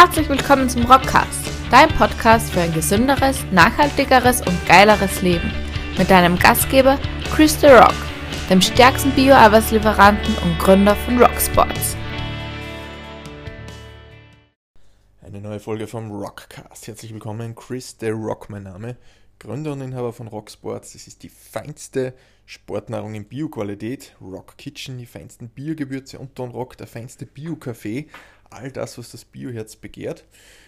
Herzlich willkommen zum Rockcast, dein Podcast für ein gesünderes, nachhaltigeres und geileres Leben. Mit deinem Gastgeber Chris The Rock, dem stärksten Bio-Arbeitslieferanten und Gründer von Rocksports. Eine neue Folge vom Rockcast. Herzlich willkommen, Chris The Rock, mein Name. Gründer und Inhaber von Rocksports. Das ist die feinste Sportnahrung in Bio-Qualität. Rock Kitchen, die feinsten Biogewürze und Don Rock, der feinste Bio-Kaffee all das, was das Bioherz begehrt.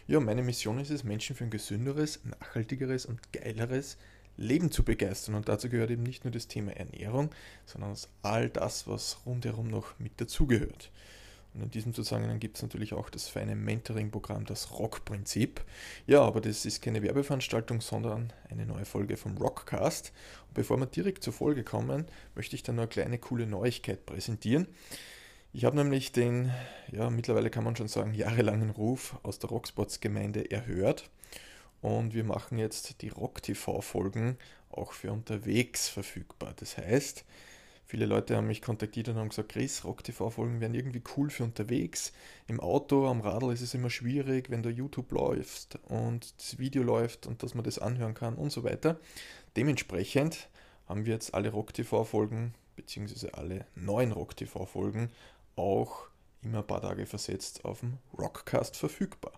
Ja, meine Mission ist es, Menschen für ein gesünderes, nachhaltigeres und geileres Leben zu begeistern. Und dazu gehört eben nicht nur das Thema Ernährung, sondern all das, was rundherum noch mit dazugehört. Und in diesem Zusammenhang gibt es natürlich auch das feine Mentoring-Programm, das Rock-Prinzip. Ja, aber das ist keine Werbeveranstaltung, sondern eine neue Folge vom Rockcast. Und bevor wir direkt zur Folge kommen, möchte ich dann noch eine kleine coole Neuigkeit präsentieren. Ich habe nämlich den, ja, mittlerweile kann man schon sagen, jahrelangen Ruf aus der Rocksports-Gemeinde erhört. Und wir machen jetzt die Rock-TV-Folgen auch für unterwegs verfügbar. Das heißt, viele Leute haben mich kontaktiert und haben gesagt, Chris, Rock-TV-Folgen wären irgendwie cool für unterwegs. Im Auto, am Radl ist es immer schwierig, wenn da YouTube läuft und das Video läuft und dass man das anhören kann und so weiter. Dementsprechend haben wir jetzt alle Rock-TV-Folgen beziehungsweise alle neuen Rock-TV-Folgen auch immer ein paar Tage versetzt auf dem Rockcast verfügbar.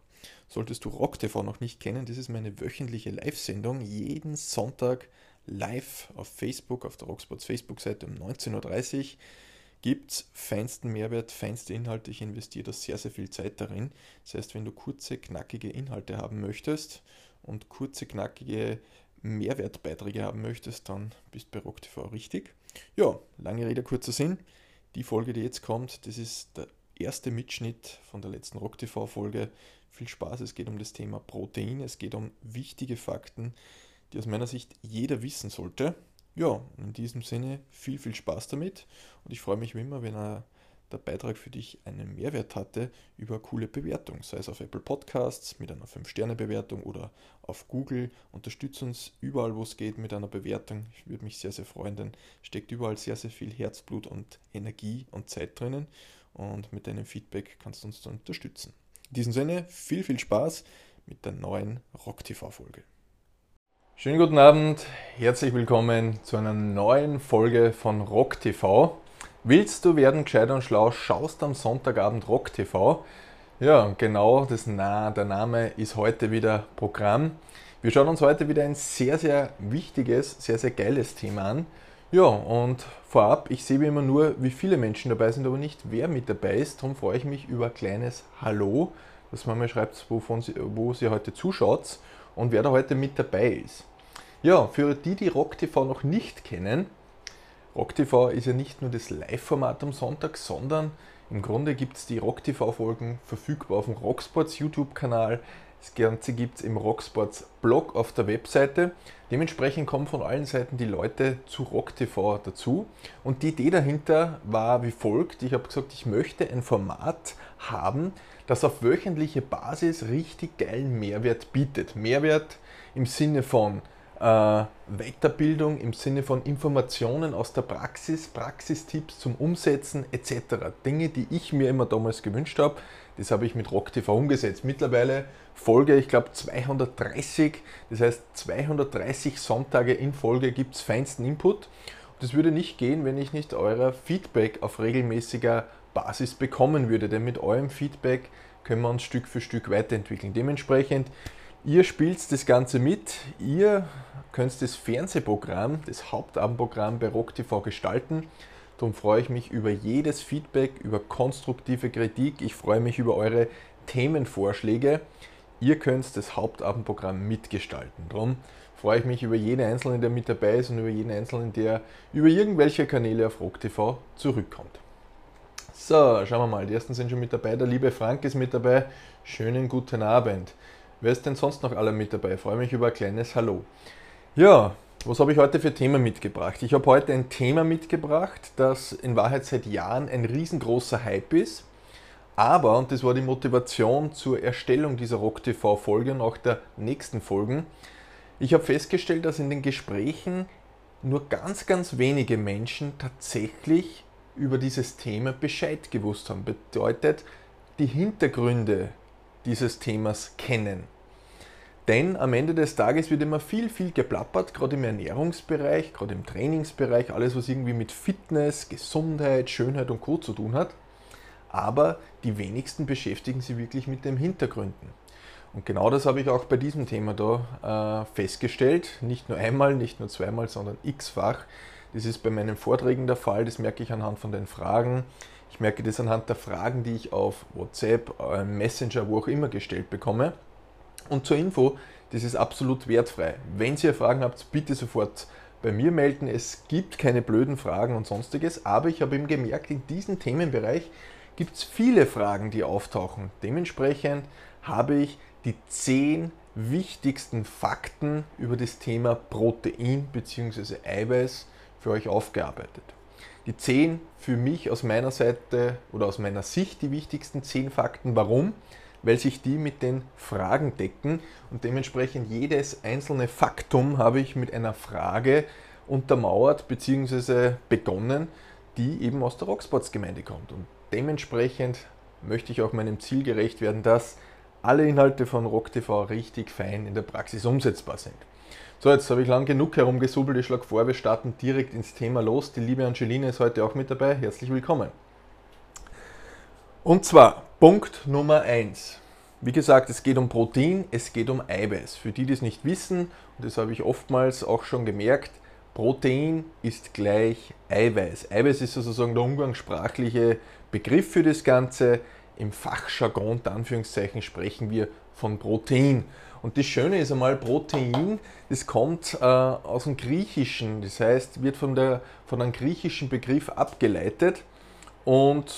Solltest du Rock TV noch nicht kennen, das ist meine wöchentliche Live-Sendung, jeden Sonntag live auf Facebook, auf der Rocksports Facebook-Seite um 19.30 Uhr. Gibt es feinsten Mehrwert, feinste Inhalte. Ich investiere da sehr, sehr viel Zeit darin. Das heißt, wenn du kurze, knackige Inhalte haben möchtest und kurze, knackige Mehrwertbeiträge haben möchtest, dann bist du bei Rock TV richtig. Ja, lange Rede, kurzer Sinn. Die Folge, die jetzt kommt, das ist der erste Mitschnitt von der letzten Rock TV-Folge. Viel Spaß, es geht um das Thema Protein, es geht um wichtige Fakten, die aus meiner Sicht jeder wissen sollte. Ja, in diesem Sinne viel, viel Spaß damit und ich freue mich wie immer, wenn er der Beitrag für dich einen Mehrwert hatte über coole Bewertung, sei es auf Apple Podcasts mit einer 5-Sterne-Bewertung oder auf Google. Unterstütze uns überall, wo es geht, mit einer Bewertung. Ich würde mich sehr, sehr freuen, denn steckt überall sehr, sehr viel Herzblut und Energie und Zeit drinnen und mit deinem Feedback kannst du uns dann unterstützen. In diesem Sinne, viel, viel Spaß mit der neuen Rock TV-Folge. Schönen guten Abend, herzlich willkommen zu einer neuen Folge von Rock TV. Willst du werden gescheiter und schlau, schaust am Sonntagabend Rock TV. Ja, genau, das, na, der Name ist heute wieder Programm. Wir schauen uns heute wieder ein sehr, sehr wichtiges, sehr, sehr geiles Thema an. Ja, und vorab, ich sehe wie immer nur, wie viele Menschen dabei sind, aber nicht wer mit dabei ist. Darum freue ich mich über ein kleines Hallo, dass man mir schreibt, wovon sie, wo sie heute zuschaut und wer da heute mit dabei ist. Ja, für die, die Rock TV noch nicht kennen, RockTV ist ja nicht nur das Live-Format am Sonntag, sondern im Grunde gibt es die RockTV-Folgen verfügbar auf dem Rocksports YouTube-Kanal. Das Ganze gibt es im Rocksports Blog auf der Webseite. Dementsprechend kommen von allen Seiten die Leute zu RockTV dazu. Und die Idee dahinter war wie folgt. Ich habe gesagt, ich möchte ein Format haben, das auf wöchentliche Basis richtig geilen Mehrwert bietet. Mehrwert im Sinne von Weiterbildung im Sinne von Informationen aus der Praxis, Praxistipps zum Umsetzen etc. Dinge, die ich mir immer damals gewünscht habe, das habe ich mit RockTV umgesetzt. Mittlerweile Folge, ich glaube 230, das heißt 230 Sonntage in Folge gibt es feinsten Input. Das würde nicht gehen, wenn ich nicht euer Feedback auf regelmäßiger Basis bekommen würde, denn mit eurem Feedback können wir uns Stück für Stück weiterentwickeln. Dementsprechend Ihr spielt das Ganze mit, ihr könnt das Fernsehprogramm, das Hauptabendprogramm bei Rock TV gestalten. Darum freue ich mich über jedes Feedback, über konstruktive Kritik. Ich freue mich über eure Themenvorschläge. Ihr könnt das Hauptabendprogramm mitgestalten. Darum freue ich mich über jeden Einzelnen, der mit dabei ist und über jeden Einzelnen, der über irgendwelche Kanäle auf Rock TV zurückkommt. So, schauen wir mal. Die ersten sind schon mit dabei. Der liebe Frank ist mit dabei. Schönen guten Abend. Wer ist denn sonst noch alle mit dabei? Ich freue mich über ein kleines Hallo. Ja, was habe ich heute für Thema mitgebracht? Ich habe heute ein Thema mitgebracht, das in Wahrheit seit Jahren ein riesengroßer Hype ist. Aber, und das war die Motivation zur Erstellung dieser Rock TV-Folge und auch der nächsten Folgen, ich habe festgestellt, dass in den Gesprächen nur ganz, ganz wenige Menschen tatsächlich über dieses Thema Bescheid gewusst haben. Bedeutet, die Hintergründe dieses Themas kennen. Denn am Ende des Tages wird immer viel, viel geplappert, gerade im Ernährungsbereich, gerade im Trainingsbereich, alles, was irgendwie mit Fitness, Gesundheit, Schönheit und Co. zu tun hat. Aber die wenigsten beschäftigen sich wirklich mit den Hintergründen. Und genau das habe ich auch bei diesem Thema da äh, festgestellt. Nicht nur einmal, nicht nur zweimal, sondern x-fach. Das ist bei meinen Vorträgen der Fall, das merke ich anhand von den Fragen. Ich merke das anhand der Fragen, die ich auf WhatsApp, äh, Messenger, wo auch immer gestellt bekomme. Und zur Info, das ist absolut wertfrei. Wenn ihr Fragen habt, bitte sofort bei mir melden. Es gibt keine blöden Fragen und sonstiges, aber ich habe eben gemerkt, in diesem Themenbereich gibt es viele Fragen, die auftauchen. Dementsprechend habe ich die zehn wichtigsten Fakten über das Thema Protein bzw. Eiweiß für euch aufgearbeitet. Die zehn für mich aus meiner Seite oder aus meiner Sicht die wichtigsten zehn Fakten. Warum? Weil sich die mit den Fragen decken und dementsprechend jedes einzelne Faktum habe ich mit einer Frage untermauert bzw. begonnen, die eben aus der Rocksports-Gemeinde kommt. Und dementsprechend möchte ich auch meinem Ziel gerecht werden, dass alle Inhalte von RockTV richtig fein in der Praxis umsetzbar sind. So, jetzt habe ich lang genug herumgesubbelt. Ich schlage vor, wir starten direkt ins Thema los. Die liebe Angelina ist heute auch mit dabei. Herzlich willkommen. Und zwar Punkt Nummer 1. Wie gesagt, es geht um Protein, es geht um Eiweiß. Für die, die es nicht wissen, und das habe ich oftmals auch schon gemerkt, Protein ist gleich Eiweiß. Eiweiß ist sozusagen der umgangssprachliche Begriff für das Ganze. Im Fachjargon, Anführungszeichen, sprechen wir von Protein. Und das Schöne ist einmal, Protein, das kommt äh, aus dem Griechischen, das heißt, wird von, der, von einem griechischen Begriff abgeleitet und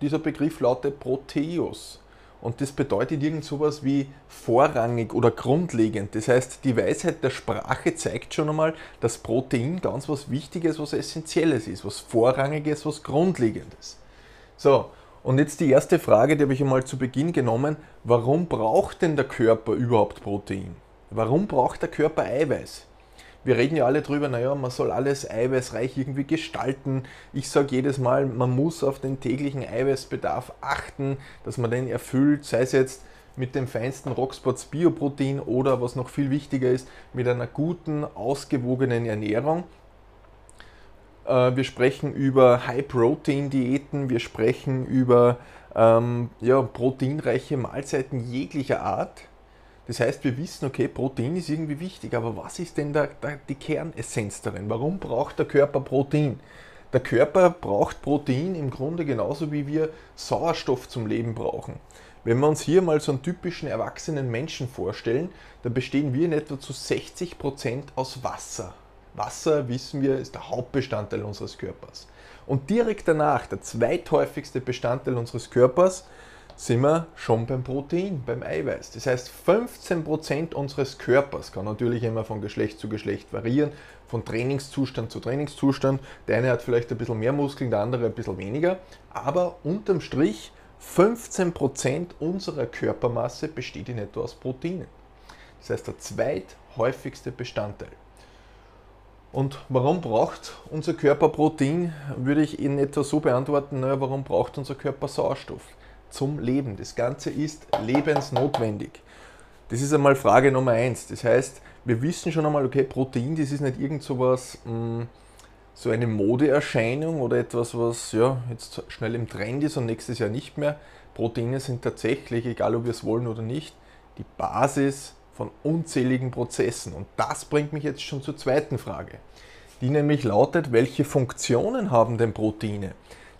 dieser Begriff lautet Proteus. Und das bedeutet irgend sowas wie vorrangig oder grundlegend. Das heißt, die Weisheit der Sprache zeigt schon einmal, dass Protein ganz was Wichtiges, was Essentielles ist, was Vorrangiges, was Grundlegendes. So, und jetzt die erste Frage, die habe ich einmal zu Beginn genommen. Warum braucht denn der Körper überhaupt Protein? Warum braucht der Körper Eiweiß? Wir reden ja alle drüber, naja, man soll alles eiweißreich irgendwie gestalten. Ich sage jedes Mal, man muss auf den täglichen Eiweißbedarf achten, dass man den erfüllt, sei es jetzt mit dem feinsten Rocksports Bioprotein oder was noch viel wichtiger ist, mit einer guten, ausgewogenen Ernährung. Äh, wir sprechen über High-Protein-Diäten, wir sprechen über ähm, ja, proteinreiche Mahlzeiten jeglicher Art. Das heißt, wir wissen, okay, Protein ist irgendwie wichtig, aber was ist denn da, da die Kernessenz darin? Warum braucht der Körper Protein? Der Körper braucht Protein im Grunde genauso wie wir Sauerstoff zum Leben brauchen. Wenn wir uns hier mal so einen typischen erwachsenen Menschen vorstellen, dann bestehen wir in etwa zu 60 Prozent aus Wasser. Wasser, wissen wir, ist der Hauptbestandteil unseres Körpers. Und direkt danach, der zweithäufigste Bestandteil unseres Körpers, sind wir schon beim Protein, beim Eiweiß. Das heißt, 15% unseres Körpers kann natürlich immer von Geschlecht zu Geschlecht variieren, von Trainingszustand zu Trainingszustand. Der eine hat vielleicht ein bisschen mehr Muskeln, der andere ein bisschen weniger. Aber unterm Strich, 15% unserer Körpermasse besteht in etwa aus Proteinen. Das heißt, der zweithäufigste Bestandteil. Und warum braucht unser Körper Protein? Würde ich in etwa so beantworten, naja, warum braucht unser Körper Sauerstoff? Zum Leben. Das Ganze ist lebensnotwendig. Das ist einmal Frage Nummer eins. Das heißt, wir wissen schon einmal, okay, Protein, das ist nicht irgend so was, hm, so eine Modeerscheinung oder etwas, was ja, jetzt schnell im Trend ist und nächstes Jahr nicht mehr. Proteine sind tatsächlich, egal ob wir es wollen oder nicht, die Basis von unzähligen Prozessen. Und das bringt mich jetzt schon zur zweiten Frage, die nämlich lautet, welche Funktionen haben denn Proteine?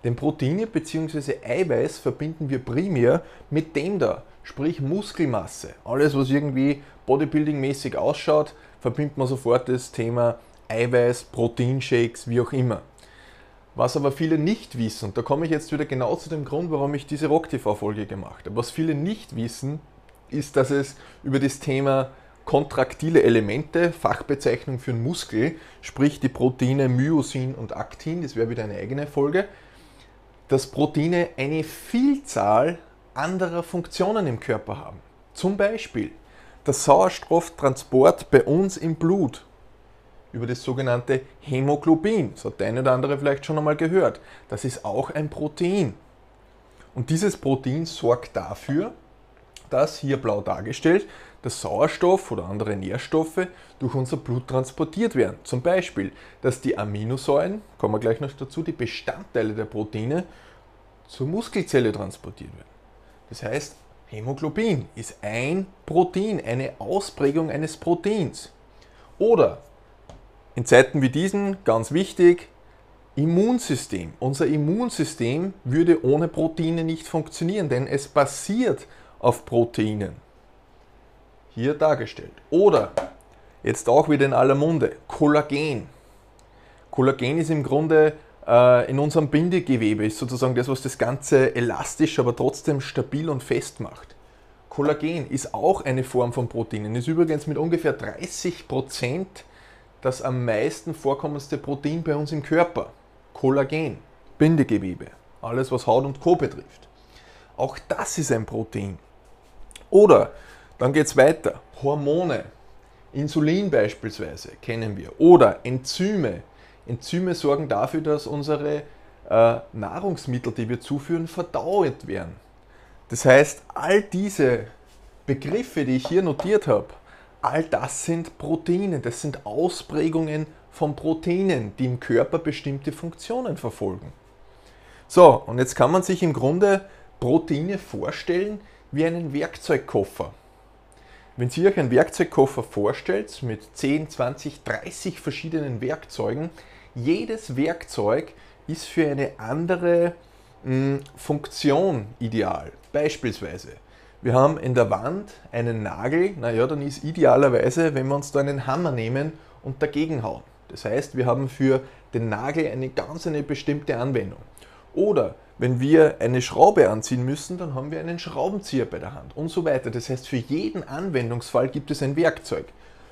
Denn Proteine bzw. Eiweiß verbinden wir primär mit dem da, sprich Muskelmasse. Alles, was irgendwie bodybuilding-mäßig ausschaut, verbindet man sofort das Thema Eiweiß, Proteinshakes, wie auch immer. Was aber viele nicht wissen, und da komme ich jetzt wieder genau zu dem Grund, warum ich diese Rock-TV-Folge gemacht habe. Was viele nicht wissen, ist, dass es über das Thema kontraktile Elemente, Fachbezeichnung für einen Muskel, sprich die Proteine Myosin und Aktin, das wäre wieder eine eigene Folge, dass Proteine eine Vielzahl anderer Funktionen im Körper haben. Zum Beispiel der Sauerstofftransport bei uns im Blut über das sogenannte Hämoglobin. Das hat der eine oder andere vielleicht schon einmal gehört. Das ist auch ein Protein. Und dieses Protein sorgt dafür, dass hier blau dargestellt der Sauerstoff oder andere Nährstoffe durch unser Blut transportiert werden. Zum Beispiel, dass die Aminosäuren, kommen wir gleich noch dazu, die Bestandteile der Proteine zur Muskelzelle transportiert werden. Das heißt, Hämoglobin ist ein Protein, eine Ausprägung eines Proteins. Oder in Zeiten wie diesen, ganz wichtig, Immunsystem. Unser Immunsystem würde ohne Proteine nicht funktionieren, denn es basiert auf Proteinen. Hier dargestellt. Oder, jetzt auch wieder in aller Munde, Kollagen. Kollagen ist im Grunde äh, in unserem Bindegewebe, ist sozusagen das, was das Ganze elastisch, aber trotzdem stabil und fest macht. Kollagen ist auch eine Form von Proteinen, ist übrigens mit ungefähr 30 Prozent das am meisten vorkommendste Protein bei uns im Körper. Kollagen, Bindegewebe, alles was Haut und Co. betrifft. Auch das ist ein Protein. Oder dann geht es weiter. Hormone, Insulin beispielsweise kennen wir. Oder Enzyme. Enzyme sorgen dafür, dass unsere äh, Nahrungsmittel, die wir zuführen, verdaut werden. Das heißt, all diese Begriffe, die ich hier notiert habe, all das sind Proteine, das sind Ausprägungen von Proteinen, die im Körper bestimmte Funktionen verfolgen. So, und jetzt kann man sich im Grunde Proteine vorstellen wie einen Werkzeugkoffer. Wenn Sie euch einen Werkzeugkoffer vorstellt mit 10, 20, 30 verschiedenen Werkzeugen, jedes Werkzeug ist für eine andere mh, hm, Funktion ideal. Beispielsweise, wir haben in der Wand einen Nagel, naja, dann ist idealerweise, wenn wir uns da einen Hammer nehmen und dagegen hauen. Das heißt, wir haben für den Nagel eine ganz eine bestimmte Anwendung. Oder wenn wir eine Schraube anziehen müssen, dann haben wir einen Schraubenzieher bei der Hand und so weiter. Das heißt, für jeden Anwendungsfall gibt es ein Werkzeug.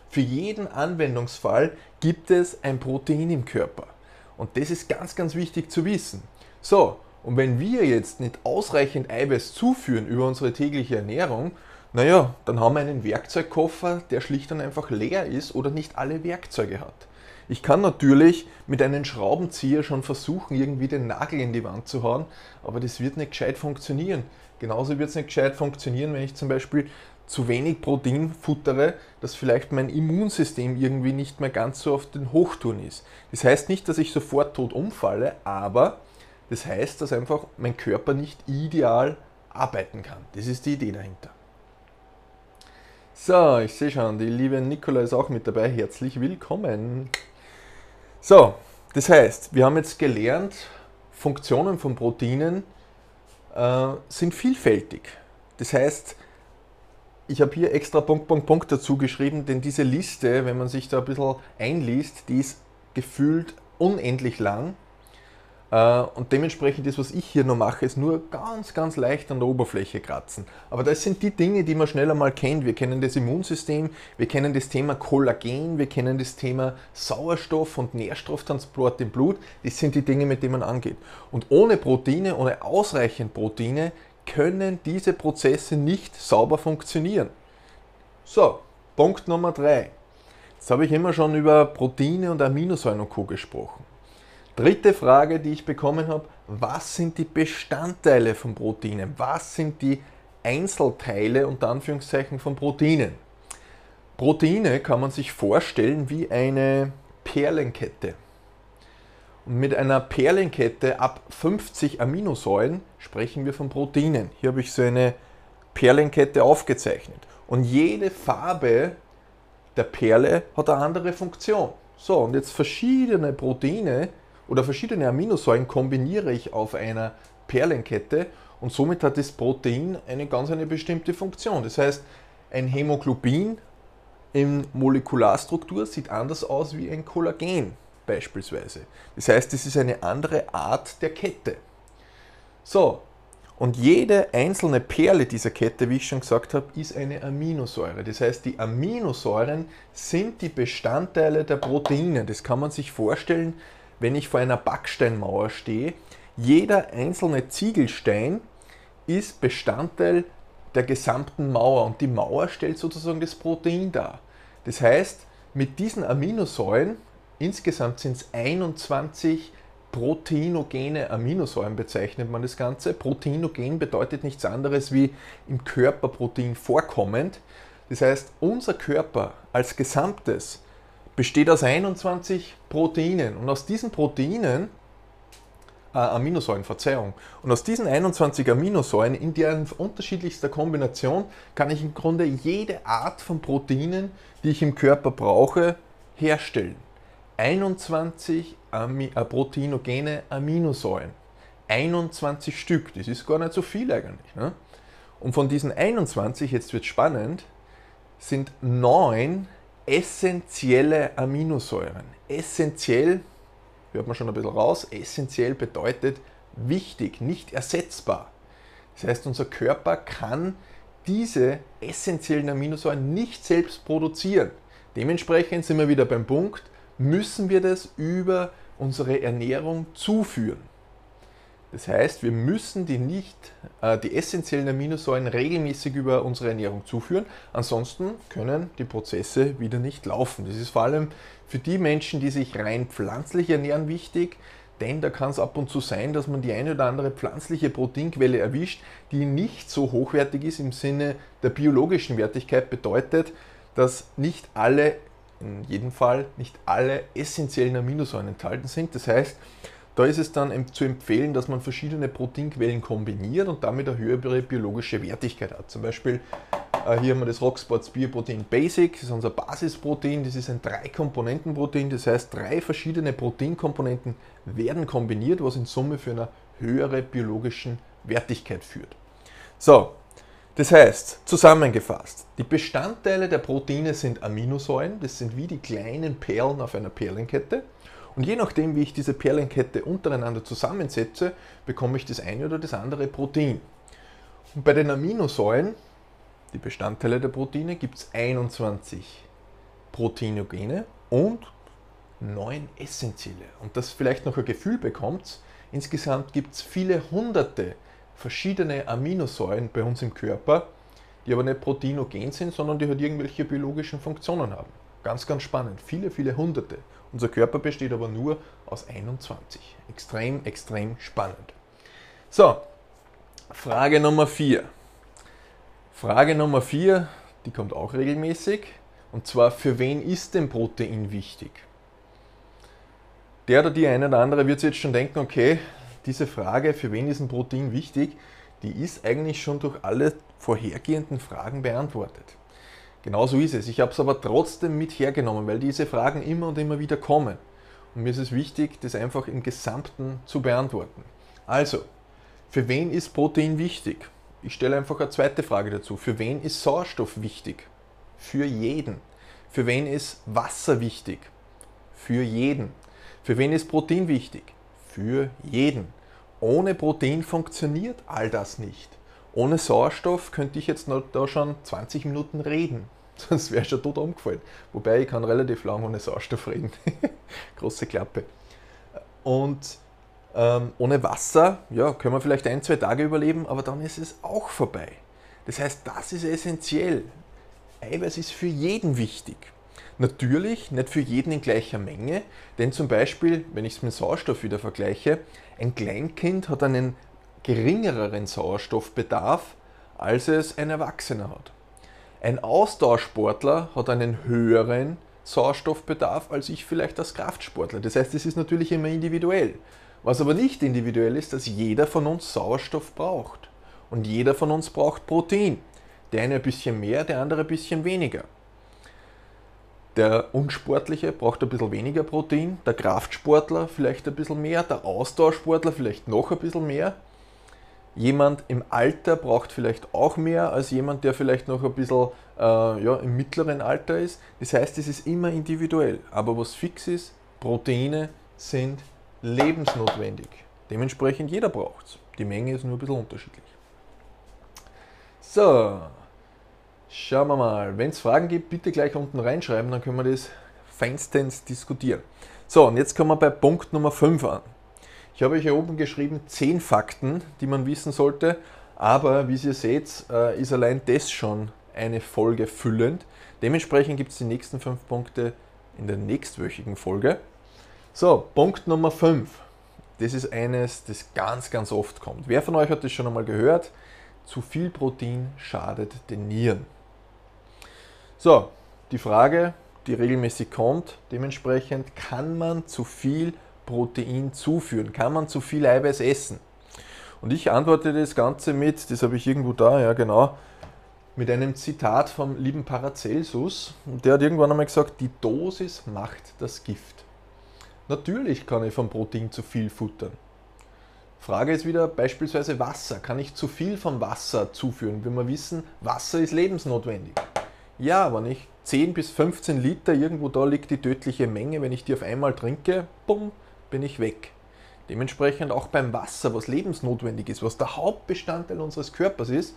Für jeden Anwendungsfall gibt es ein Protein im Körper. Und das ist ganz, ganz wichtig zu wissen. So, und wenn wir jetzt nicht ausreichend Eiweiß zuführen über unsere tägliche Ernährung, naja, dann haben wir einen Werkzeugkoffer, der schlicht und einfach leer ist oder nicht alle Werkzeuge hat. Ich kann natürlich mit einem Schraubenzieher schon versuchen, irgendwie den Nagel in die Wand zu hauen, aber das wird nicht gescheit funktionieren. Genauso wird es nicht gescheit funktionieren, wenn ich zum Beispiel zu wenig Protein futtere, dass vielleicht mein Immunsystem irgendwie nicht mehr ganz so auf den Hochtouren ist. Das heißt nicht, dass ich sofort tot umfalle, aber das heißt, dass einfach mein Körper nicht ideal arbeiten kann. Das ist die Idee dahinter. So, ich sehe schon, die liebe Nicola ist auch mit dabei. Herzlich willkommen. So, das heißt, wir haben jetzt gelernt, Funktionen von Proteinen äh, sind vielfältig. Das heißt, ich habe hier extra Punkt, Punkt, Punkt dazu geschrieben, denn diese Liste, wenn man sich da ein bisschen einliest, die ist gefühlt unendlich lang. Äh, und dementsprechend das, was ich hier nur mache, ist nur ganz, ganz leicht an der Oberfläche kratzen. Aber das sind die Dinge, die man schneller mal kennt. Wir kennen das Immunsystem, wir kennen das Thema Kollagen, wir kennen das Thema Sauerstoff und Nährstofftransport im Blut. Das sind die Dinge, mit denen man angeht. Und ohne Proteine, ohne ausreichend Proteine, können diese Prozesse nicht sauber funktionieren. So, Punkt Nummer 3. Jetzt habe ich immer schon über Proteine und Aminosäuren und Co. gesprochen. Dritte Frage, die ich bekommen habe, was sind die Bestandteile von Proteinen? Was sind die Einzelteile unter Anführungszeichen von Proteinen? Proteine kann man sich vorstellen wie eine Perlenkette. Und mit einer Perlenkette ab 50 Aminosäuren sprechen wir von Proteinen. Hier habe ich so eine Perlenkette aufgezeichnet. Und jede Farbe der Perle hat eine andere Funktion. So, und jetzt verschiedene Proteine oder verschiedene Aminosäuren kombiniere ich auf einer Perlenkette und somit hat das Protein eine ganz eine bestimmte Funktion. Das heißt, ein Hämoglobin in Molekularstruktur sieht anders aus wie ein Kollagen beispielsweise. Das heißt, es ist eine andere Art der Kette. So, und jede einzelne Perle dieser Kette, wie ich schon gesagt habe, ist eine Aminosäure. Das heißt, die Aminosäuren sind die Bestandteile der Proteine. Das kann man sich vorstellen wenn ich vor einer Backsteinmauer stehe, jeder einzelne Ziegelstein ist Bestandteil der gesamten Mauer und die Mauer stellt sozusagen das Protein dar. Das heißt, mit diesen Aminosäuren, insgesamt sind es 21 proteinogene Aminosäuren bezeichnet man das Ganze. Proteinogen bedeutet nichts anderes wie im Körper Protein vorkommend. Das heißt, unser Körper als Gesamtes besteht aus 21 Proteinen und aus diesen Proteinen, äh, Aminosäuren, Verzeihung, und aus diesen 21 Aminosäuren in deren unterschiedlichster Kombination kann ich im Grunde jede Art von Proteinen, die ich im Körper brauche, herstellen. 21 Ami äh, proteinogene Aminosäuren. 21 Stück, das ist gar nicht so viel eigentlich. Ne? Und von diesen 21, jetzt wird spannend, sind neun essentielle Aminosäuren. Essentiell, hört man schon ein bisschen raus, essentiell bedeutet wichtig, nicht ersetzbar. Das heißt, unser Körper kann diese essentiellen Aminosäuren nicht selbst produzieren. Dementsprechend sind wir wieder beim Punkt, müssen wir das über unsere Ernährung zuführen. Das heißt, wir müssen die, nicht, äh, die essentiellen Aminosäuren regelmäßig über unsere Ernährung zuführen, ansonsten können die Prozesse wieder nicht laufen. Das ist vor allem für die Menschen, die sich rein pflanzlich ernähren, wichtig, denn da kann es ab und zu sein, dass man die eine oder andere pflanzliche Proteinquelle erwischt, die nicht so hochwertig ist im Sinne der biologischen Wertigkeit, bedeutet, dass nicht alle in jedem Fall nicht alle essentiellen Aminosäuren enthalten sind. Das heißt, da ist es dann zu empfehlen, dass man verschiedene Proteinquellen kombiniert und damit eine höhere biologische Wertigkeit hat. Zum Beispiel äh, hier haben wir das Rocksports Bioprotein Basic, das ist unser Basisprotein, das ist ein Drei-Komponenten-Protein, das heißt drei verschiedene Proteinkomponenten werden kombiniert, was in Summe für eine höhere biologische Wertigkeit führt. So, das heißt, zusammengefasst, die Bestandteile der Proteine sind Aminosäuren, das sind wie die kleinen Perlen auf einer Perlenkette. Und je nachdem, wie ich diese Perlenkette untereinander zusammensetze, bekomme ich das eine oder das andere Protein. Und bei den Aminosäuren, die Bestandteile der Proteine, gibt es 21 Proteinogene und 9 essentielle. Und das vielleicht noch ein Gefühl bekommt, insgesamt gibt es viele hunderte verschiedene Aminosäuren bei uns im Körper, die aber nicht proteinogen sind, sondern die halt irgendwelche biologischen Funktionen haben. Ganz, ganz spannend. Viele, viele Hunderte. Unser Körper besteht aber nur aus 21. Extrem, extrem spannend. So, Frage Nummer 4. Frage Nummer 4, die kommt auch regelmäßig. Und zwar, für wen ist denn Protein wichtig? Der oder die eine oder andere wird sich jetzt schon denken, okay, diese Frage, für wen ist ein Protein wichtig, die ist eigentlich schon durch alle vorhergehenden Fragen beantwortet. Genauso ist es. Ich habe es aber trotzdem mit hergenommen, weil diese Fragen immer und immer wieder kommen. Und mir ist es wichtig, das einfach im Gesamten zu beantworten. Also, für wen ist Protein wichtig? Ich stelle einfach eine zweite Frage dazu. Für wen ist Sauerstoff wichtig? Für jeden. Für wen ist Wasser wichtig? Für jeden. Für wen ist Protein wichtig? Für jeden. Ohne Protein funktioniert all das nicht. Ohne Sauerstoff könnte ich jetzt noch da schon 20 Minuten reden. Sonst wäre schon tot umgefallen. Wobei ich kann relativ lang ohne Sauerstoff reden. Große Klappe. Und ähm, ohne Wasser, ja, können wir vielleicht ein, zwei Tage überleben, aber dann ist es auch vorbei. Das heißt, das ist essentiell. Eiweiß ist für jeden wichtig. Natürlich nicht für jeden in gleicher Menge, denn zum Beispiel, wenn ich es mit Sauerstoff wieder vergleiche, ein Kleinkind hat einen geringeren Sauerstoffbedarf, als es ein Erwachsener hat. Ein Austauschsportler hat einen höheren Sauerstoffbedarf als ich vielleicht als Kraftsportler. Das heißt, es ist natürlich immer individuell. Was aber nicht individuell ist, dass jeder von uns Sauerstoff braucht. Und jeder von uns braucht Protein. Der eine ein bisschen mehr, der andere ein bisschen weniger. Der Unsportliche braucht ein bisschen weniger Protein, der Kraftsportler vielleicht ein bisschen mehr, der Ausdauersportler vielleicht noch ein bisschen mehr. Jemand im Alter braucht vielleicht auch mehr als jemand, der vielleicht noch ein bisschen äh, ja, im mittleren Alter ist. Das heißt, es ist immer individuell. Aber was fix ist, Proteine sind lebensnotwendig. Dementsprechend jeder braucht es. Die Menge ist nur ein bisschen unterschiedlich. So, Schauen wir mal. Wenn es Fragen gibt, bitte gleich unten reinschreiben, dann können wir das feinstens diskutieren. So, und jetzt kommen wir bei Punkt Nummer 5 an. Ich habe euch hier oben geschrieben 10 Fakten, die man wissen sollte, aber wie ihr seht, äh, ist allein das schon eine Folge füllend. Dementsprechend gibt es die nächsten 5 Punkte in der nächstwöchigen Folge. So, Punkt Nummer 5. das ist eines, das ganz, ganz oft kommt. Wer von euch hat das schon einmal gehört? Zu viel Protein schadet den Nieren. So, die Frage, die regelmäßig kommt, dementsprechend kann man zu viel Protein zuführen? Kann man zu viel Eiweiß essen? Und ich antworte das Ganze mit, das habe ich irgendwo da, ja genau, mit einem Zitat vom lieben Paracelsus. Und der hat irgendwann einmal gesagt, die Dosis macht das Gift. Natürlich kann ich vom Protein zu viel futtern. Frage ist wieder beispielsweise Wasser. Kann ich zu viel vom Wasser zuführen? Wenn wir wissen, Wasser ist lebensnotwendig. Ja, wenn ich 10 bis 15 Liter, irgendwo da liegt die tödliche Menge, wenn ich die auf einmal trinke, bumm, bin ich weg. Dementsprechend auch beim Wasser, was lebensnotwendig ist, was der Hauptbestandteil unseres Körpers ist,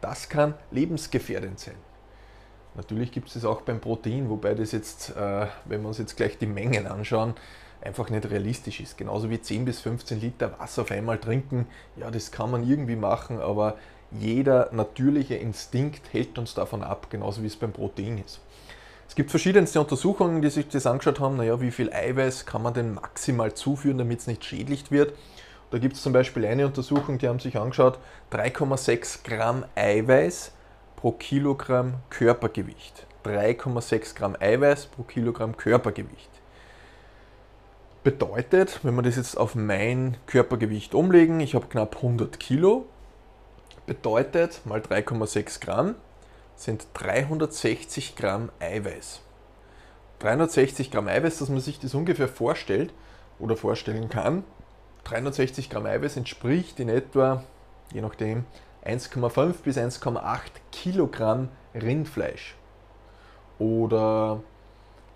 das kann lebensgefährdend sein. Natürlich gibt es das auch beim Protein, wobei das jetzt, äh, wenn wir uns jetzt gleich die Mengen anschauen, einfach nicht realistisch ist. Genauso wie 10 bis 15 Liter Wasser auf einmal trinken, ja, das kann man irgendwie machen, aber jeder natürliche Instinkt hält uns davon ab, genauso wie es beim Protein ist. Es gibt verschiedenste Untersuchungen, die sich das angeschaut haben, naja, wie viel Eiweiß kann man denn maximal zuführen, damit es nicht schädlich wird. Da gibt es zum Beispiel eine Untersuchung, die haben sich angeschaut, 3,6 Gramm Eiweiß pro Kilogramm Körpergewicht. 3,6 Gramm Eiweiß pro Kilogramm Körpergewicht. Bedeutet, wenn wir das jetzt auf mein Körpergewicht umlegen, ich habe knapp 100 Kilo, bedeutet mal 3,6 Gramm sind 360 Gramm Eiweiß. 360 Gramm Eiweiß, dass man sich das ungefähr vorstellt oder vorstellen kann. 360 Gramm Eiweiß entspricht in etwa, je nachdem, 1,5 bis 1,8 Kilogramm Rindfleisch. Oder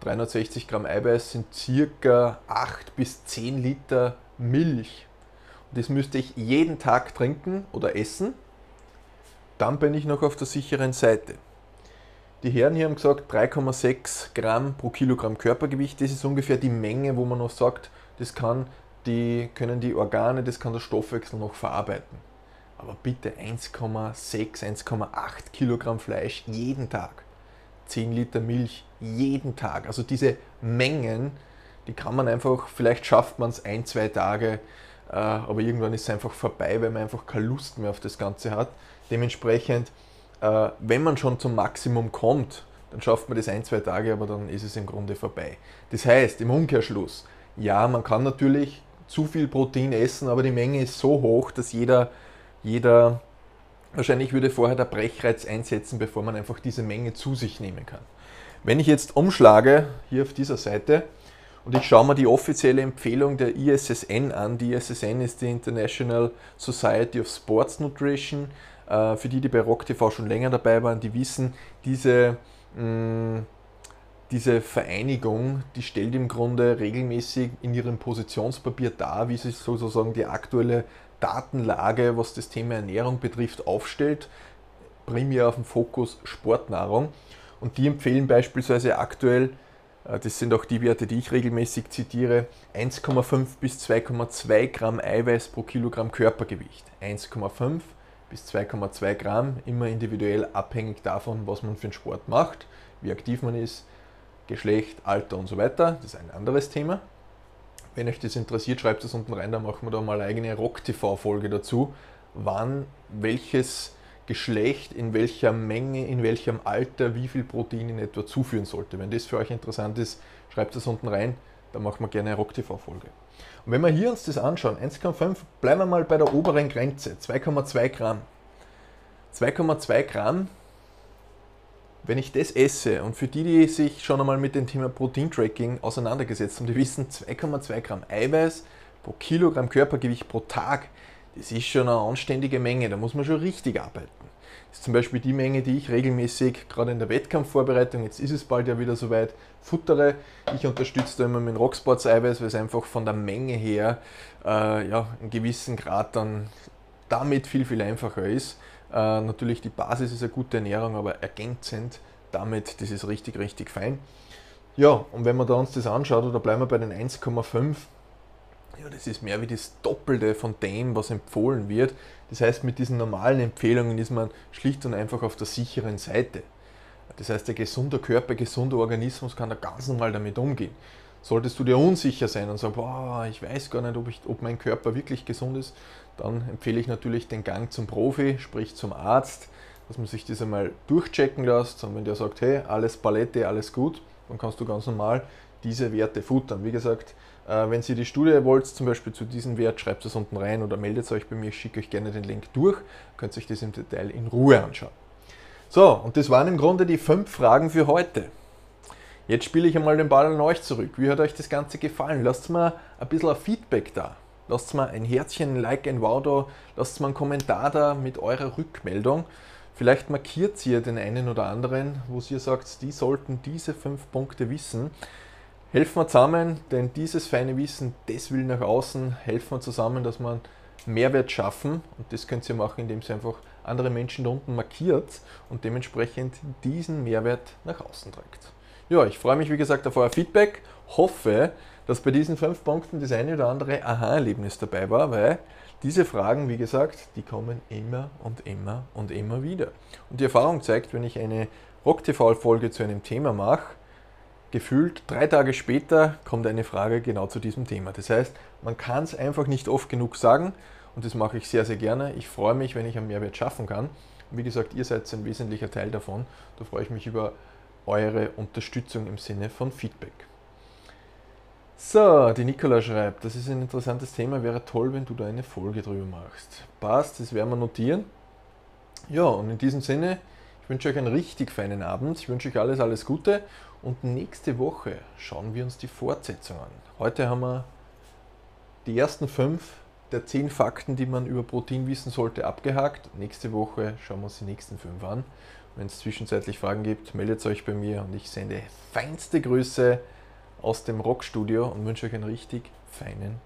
360 Gramm Eiweiß sind circa 8 bis 10 Liter Milch. Und das müsste ich jeden Tag trinken oder essen dann bin ich noch auf der sicheren Seite. Die Herren hier haben gesagt 3,6 Gramm pro Kilogramm Körpergewicht. Das ist ungefähr die Menge, wo man noch sagt, das kann die, können die Organe, das kann der Stoffwechsel noch verarbeiten. Aber bitte 1,6, 1,8 Kilogramm Fleisch jeden Tag. 10 Liter Milch jeden Tag. Also diese Mengen, die kann man einfach, vielleicht schafft man es ein, zwei Tage, äh, aber irgendwann ist es einfach vorbei, weil man einfach keine Lust mehr auf das Ganze hat. Dementsprechend, äh, wenn man schon zum Maximum kommt, dann schafft man das ein, zwei Tage, aber dann ist es im Grunde vorbei. Das heißt, im Umkehrschluss, ja, man kann natürlich zu viel Protein essen, aber die Menge ist so hoch, dass jeder, jeder wahrscheinlich würde vorher der Brechreiz einsetzen, bevor man einfach diese Menge zu sich nehmen kann. Wenn ich jetzt umschlage, hier auf dieser Seite, und ich schaue mir die offizielle Empfehlung der ISSN an. Die ISSN ist die International Society of Sports Nutrition. Äh, für die, die bei Rock TV schon länger dabei waren, die wissen, diese, mh, diese Vereinigung, die stellt im Grunde regelmäßig in ihrem Positionspapier dar, wie sich sozusagen die aktuelle Datenlage, was das Thema Ernährung betrifft, aufstellt. Primär auf dem Fokus Sportnahrung. Und die empfehlen beispielsweise aktuell, äh, das sind auch die Werte, die ich regelmäßig zitiere, 1,5 bis 2,2 Gramm Eiweiß pro Kilogramm Körpergewicht. 1,5 bis 2,2 Gramm, immer individuell abhängig davon, was man für einen Sport macht, wie aktiv man ist, Geschlecht, Alter und so weiter. Das ist ein anderes Thema. Wenn euch das interessiert, schreibt es unten rein, dann machen wir da mal eine eigene Rock-TV-Folge dazu, wann welches Geschlecht, in welcher Menge, in welchem Alter, wie viel Protein in etwa zuführen sollte. Wenn das für euch interessant ist, schreibt es unten rein, dann machen wir gerne eine Rock-TV-Folge. Und wenn wir hier uns das anschauen, 1,5, bleiben wir mal bei der oberen Grenze, 2,2 Gramm. 2,2 Gramm, wenn ich das esse, und für die, die sich schon einmal mit dem Thema Protein-Tracking auseinandergesetzt haben, die wissen, 2,2 Gramm Eiweiß pro Kilogramm Körpergewicht pro Tag, das ist schon eine anständige Menge, da muss man schon richtig arbeiten. Ist zum Beispiel die Menge, die ich regelmäßig, gerade in der Wettkampfvorbereitung, jetzt ist es bald ja wieder soweit, futtere. Ich unterstütze da immer mit Rocksports Eiweiß, weil es einfach von der Menge her äh, ja, einen gewissen Grad dann damit viel, viel einfacher ist. Äh, natürlich die Basis ist eine gute Ernährung, aber ergänzend damit, das ist richtig, richtig fein. Ja, und wenn man da uns das anschaut, oder bleiben wir bei den 1,5, ja, das ist mehr wie das Doppelte von dem, was empfohlen wird. Das heißt, mit diesen normalen Empfehlungen ist man schlicht und einfach auf der sicheren Seite. Das heißt, der gesunde Körper, gesunde Organismus kann da ganz normal damit umgehen. Solltest du dir unsicher sein und sagen, boah, ich weiß gar nicht, ob, ich, ob mein Körper wirklich gesund ist, dann empfehle ich natürlich den Gang zum Profi, sprich zum Arzt, dass man sich das einmal durchchecken lässt. Und wenn der sagt, hey, alles Palette, alles gut, dann kannst du ganz normal diese Werte futtern. Wie gesagt, wenn ihr die Studie wollt, zum Beispiel zu diesem Wert, schreibt es unten rein oder meldet euch bei mir, ich schicke euch gerne den Link durch, könnt euch das im Detail in Ruhe anschauen. So, und das waren im Grunde die fünf Fragen für heute. Jetzt spiele ich einmal den Ball an euch zurück. Wie hat euch das Ganze gefallen? Lasst mal ein bisschen ein Feedback da. Lasst mal ein Herzchen, ein Like, ein Wow da. Lasst mal einen Kommentar da mit eurer Rückmeldung. Vielleicht markiert ihr den einen oder anderen, wo ihr sagt, die sollten diese fünf Punkte wissen. Helfen wir zusammen, denn dieses feine Wissen, das will nach außen. Helfen wir zusammen, dass wir Mehrwert schaffen. Und das könnt ihr machen, indem ihr einfach andere Menschen da unten markiert und dementsprechend diesen Mehrwert nach außen trägt. Ja, ich freue mich wie gesagt auf euer Feedback. Hoffe, dass bei diesen fünf Punkten das eine oder andere Aha-Erlebnis dabei war, weil diese Fragen, wie gesagt, die kommen immer und immer und immer wieder. Und die Erfahrung zeigt, wenn ich eine Rock-TV-Folge zu einem Thema mache, gefühlt drei Tage später kommt eine Frage genau zu diesem Thema. Das heißt, man kann es einfach nicht oft genug sagen und das mache ich sehr, sehr gerne. Ich freue mich, wenn ich einen Mehrwert schaffen kann. Wie gesagt, ihr seid ein wesentlicher Teil davon. Da freue ich mich über eure Unterstützung im Sinne von Feedback. So, die Nicola schreibt, das ist ein interessantes Thema, wäre toll, wenn du da eine Folge drüber machst. Passt, das werden wir notieren. Ja, und in diesem Sinne, ich wünsche euch einen richtig feinen Abend, ich wünsche euch alles, alles Gute und nächste Woche schauen wir uns die Fortsetzung an. Heute haben wir die ersten fünf der zehn Fakten, die man über Protein wissen sollte, abgehakt. Nächste Woche schauen wir uns die nächsten fünf an. Wenn es zwischenzeitlich Fragen gibt, meldet euch bei mir und ich sende feinste Grüße aus dem Rockstudio und wünsche euch einen richtig feinen